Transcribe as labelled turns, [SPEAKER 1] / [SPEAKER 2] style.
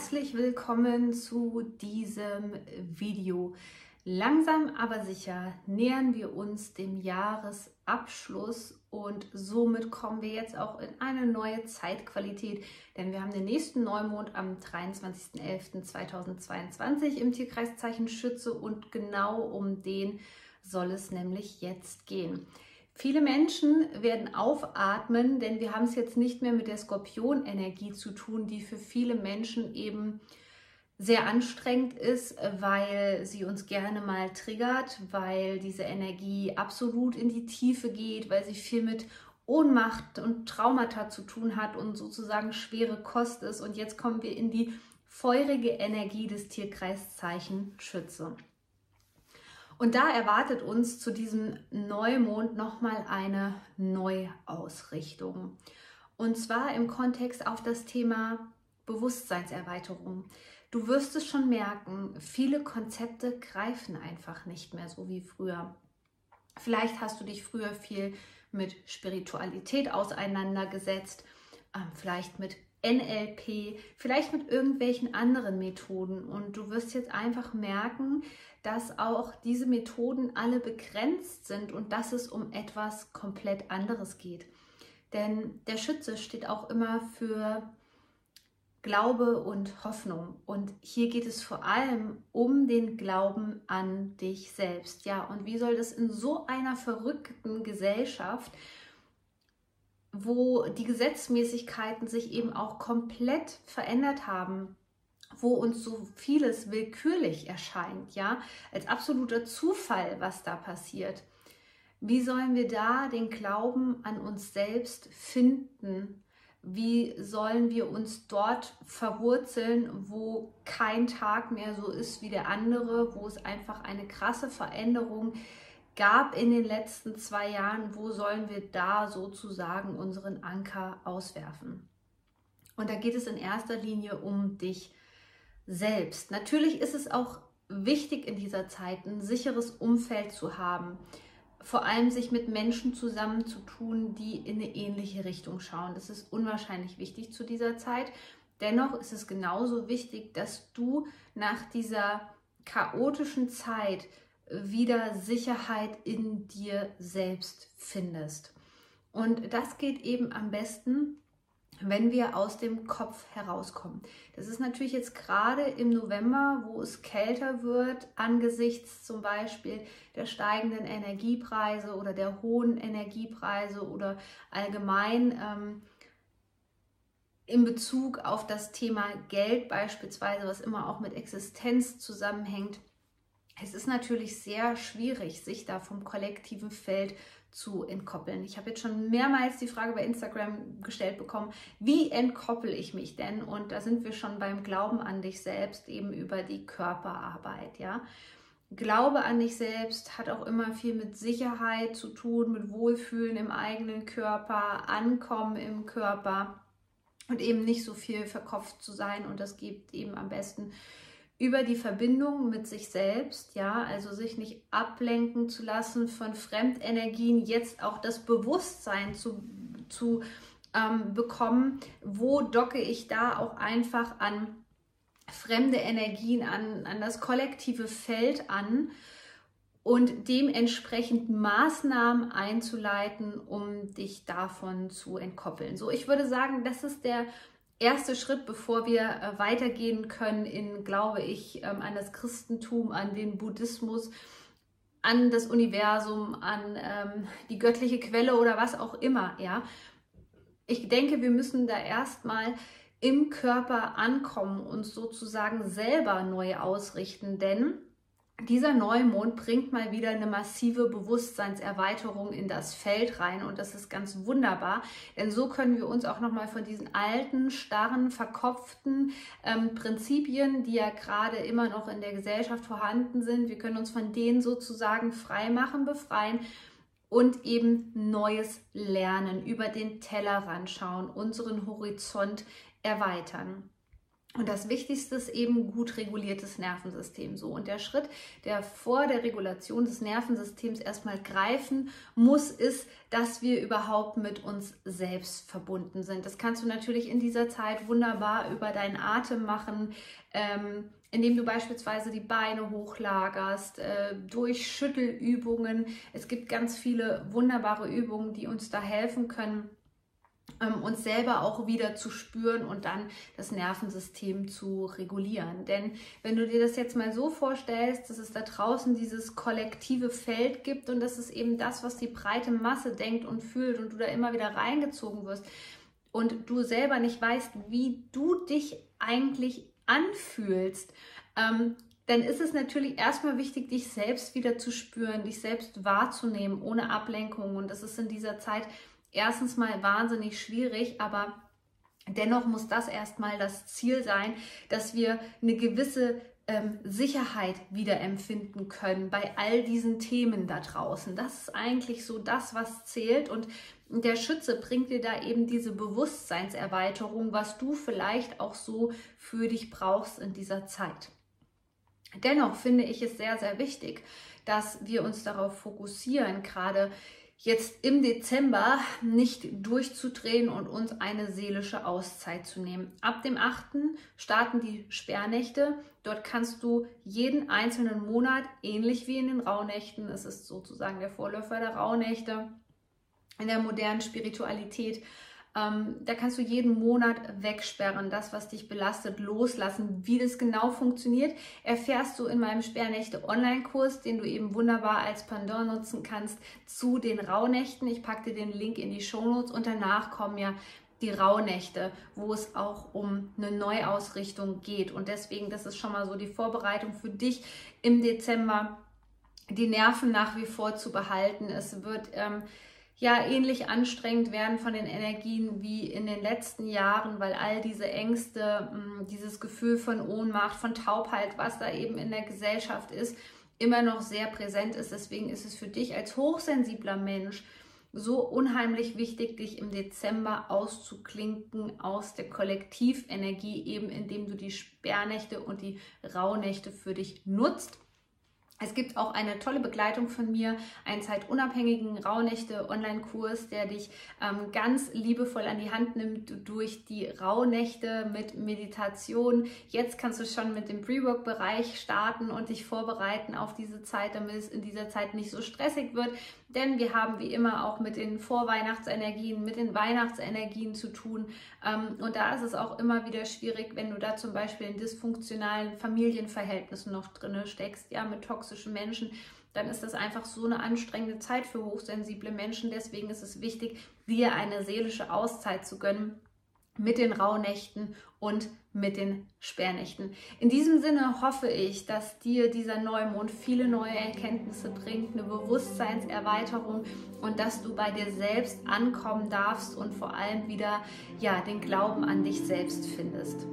[SPEAKER 1] Herzlich willkommen zu diesem Video. Langsam aber sicher nähern wir uns dem Jahresabschluss und somit kommen wir jetzt auch in eine neue Zeitqualität, denn wir haben den nächsten Neumond am 23.11.2022 im Tierkreiszeichen Schütze und genau um den soll es nämlich jetzt gehen. Viele Menschen werden aufatmen, denn wir haben es jetzt nicht mehr mit der Skorpionenergie zu tun, die für viele Menschen eben sehr anstrengend ist, weil sie uns gerne mal triggert, weil diese Energie absolut in die Tiefe geht, weil sie viel mit Ohnmacht und Traumata zu tun hat und sozusagen schwere Kost ist. Und jetzt kommen wir in die feurige Energie des Tierkreiszeichen Schütze. Und da erwartet uns zu diesem Neumond nochmal eine Neuausrichtung. Und zwar im Kontext auf das Thema Bewusstseinserweiterung. Du wirst es schon merken, viele Konzepte greifen einfach nicht mehr so wie früher. Vielleicht hast du dich früher viel mit Spiritualität auseinandergesetzt, ähm, vielleicht mit NLP, vielleicht mit irgendwelchen anderen Methoden. Und du wirst jetzt einfach merken, dass auch diese Methoden alle begrenzt sind und dass es um etwas komplett anderes geht. Denn der Schütze steht auch immer für Glaube und Hoffnung. Und hier geht es vor allem um den Glauben an dich selbst. Ja, und wie soll das in so einer verrückten Gesellschaft, wo die Gesetzmäßigkeiten sich eben auch komplett verändert haben, wo uns so vieles willkürlich erscheint, ja, als absoluter Zufall, was da passiert. Wie sollen wir da den Glauben an uns selbst finden? Wie sollen wir uns dort verwurzeln, wo kein Tag mehr so ist wie der andere, wo es einfach eine krasse Veränderung gab in den letzten zwei Jahren? Wo sollen wir da sozusagen unseren Anker auswerfen? Und da geht es in erster Linie um dich selbst. Natürlich ist es auch wichtig in dieser Zeit, ein sicheres Umfeld zu haben. Vor allem sich mit Menschen zusammenzutun, die in eine ähnliche Richtung schauen. Das ist unwahrscheinlich wichtig zu dieser Zeit. Dennoch ist es genauso wichtig, dass du nach dieser chaotischen Zeit wieder Sicherheit in dir selbst findest. Und das geht eben am besten, wenn wir aus dem Kopf herauskommen. Das ist natürlich jetzt gerade im November, wo es kälter wird, angesichts zum Beispiel der steigenden Energiepreise oder der hohen Energiepreise oder allgemein ähm, in Bezug auf das Thema Geld beispielsweise, was immer auch mit Existenz zusammenhängt. Es ist natürlich sehr schwierig, sich da vom kollektiven Feld zu entkoppeln. Ich habe jetzt schon mehrmals die Frage bei Instagram gestellt bekommen, wie entkoppel ich mich denn? Und da sind wir schon beim Glauben an dich selbst, eben über die Körperarbeit, ja. Glaube an dich selbst hat auch immer viel mit Sicherheit zu tun, mit Wohlfühlen im eigenen Körper, Ankommen im Körper und eben nicht so viel verkopft zu sein. Und das gibt eben am besten über die Verbindung mit sich selbst, ja, also sich nicht ablenken zu lassen von Fremdenergien, jetzt auch das Bewusstsein zu, zu ähm, bekommen, wo docke ich da auch einfach an fremde Energien, an, an das kollektive Feld an und dementsprechend Maßnahmen einzuleiten, um dich davon zu entkoppeln. So, ich würde sagen, das ist der erste Schritt, bevor wir äh, weitergehen können in, glaube ich, ähm, an das Christentum, an den Buddhismus, an das Universum, an ähm, die göttliche Quelle oder was auch immer, ja. Ich denke, wir müssen da erstmal im Körper ankommen und sozusagen selber neu ausrichten, denn dieser Neumond bringt mal wieder eine massive Bewusstseinserweiterung in das Feld rein und das ist ganz wunderbar, denn so können wir uns auch nochmal von diesen alten, starren, verkopften ähm, Prinzipien, die ja gerade immer noch in der Gesellschaft vorhanden sind, wir können uns von denen sozusagen frei machen, befreien und eben Neues lernen, über den Tellerrand schauen, unseren Horizont erweitern. Und das Wichtigste ist eben gut reguliertes Nervensystem. So. Und der Schritt, der vor der Regulation des Nervensystems erstmal greifen muss, ist, dass wir überhaupt mit uns selbst verbunden sind. Das kannst du natürlich in dieser Zeit wunderbar über deinen Atem machen, ähm, indem du beispielsweise die Beine hochlagerst, äh, durch Schüttelübungen. Es gibt ganz viele wunderbare Übungen, die uns da helfen können ähm, uns selber auch wieder zu spüren und dann das Nervensystem zu regulieren. Denn wenn du dir das jetzt mal so vorstellst, dass es da draußen dieses kollektive Feld gibt und das ist eben das, was die breite Masse denkt und fühlt und du da immer wieder reingezogen wirst und du selber nicht weißt, wie du dich eigentlich anfühlst, ähm, dann ist es natürlich erstmal wichtig, dich selbst wieder zu spüren, dich selbst wahrzunehmen, ohne Ablenkung. Und das ist in dieser Zeit erstens mal wahnsinnig schwierig, aber dennoch muss das erstmal das Ziel sein, dass wir eine gewisse ähm, Sicherheit wieder empfinden können bei all diesen Themen da draußen. Das ist eigentlich so das, was zählt und der Schütze bringt dir da eben diese Bewusstseinserweiterung, was du vielleicht auch so für dich brauchst in dieser Zeit. Dennoch finde ich es sehr, sehr wichtig, dass wir uns darauf fokussieren, gerade jetzt im Dezember nicht durchzudrehen und uns eine seelische Auszeit zu nehmen. Ab dem 8. starten die Sperrnächte. Dort kannst du jeden einzelnen Monat, ähnlich wie in den Rauhnächten, es ist sozusagen der Vorläufer der Rauhnächte in der modernen Spiritualität, ähm, da kannst du jeden Monat wegsperren, das, was dich belastet, loslassen. Wie das genau funktioniert, erfährst du in meinem Sperrnächte Online-Kurs, den du eben wunderbar als Pendant nutzen kannst zu den Rauhnächten. Ich packe dir den Link in die Shownotes und danach kommen ja die Rauhnächte, wo es auch um eine Neuausrichtung geht. Und deswegen, das ist schon mal so die Vorbereitung für dich im Dezember, die Nerven nach wie vor zu behalten. Es wird ähm, ja ähnlich anstrengend werden von den Energien wie in den letzten Jahren, weil all diese Ängste, mm, dieses Gefühl von Ohnmacht, von Taubheit, was da eben in der Gesellschaft ist, immer noch sehr präsent ist. Deswegen ist es für dich als hochsensibler Mensch so unheimlich wichtig, dich im Dezember auszuklinken aus der Kollektivenergie, eben indem du die Sperrnächte und die Rauhnächte für dich nutzt. Es gibt auch eine tolle Begleitung von mir, einen zeitunabhängigen Rauhnächte-Online-Kurs, der dich ähm, ganz liebevoll an die Hand nimmt durch die Rauhnächte mit Meditation. Jetzt kannst du schon mit dem Pre-Work-Bereich starten und dich vorbereiten auf diese Zeit, damit es in dieser Zeit nicht so stressig wird. Denn wir haben wie immer auch mit den Vorweihnachtsenergien, mit den Weihnachtsenergien zu tun. Ähm, und da ist es auch immer wieder schwierig, wenn du da zum Beispiel in dysfunktionalen Familienverhältnissen noch drin steckst, ja, mit toxischen Menschen dann ist das einfach so eine anstrengende Zeit für hochsensible Menschen. Deswegen ist es wichtig, dir eine seelische Auszeit zu gönnen mit den Rauhnächten und mit den Sperrnächten. In diesem Sinne hoffe ich, dass dir dieser Neumond viele neue Erkenntnisse bringt, eine Bewusstseinserweiterung und dass du bei dir selbst ankommen darfst und vor allem wieder ja den Glauben an dich selbst findest.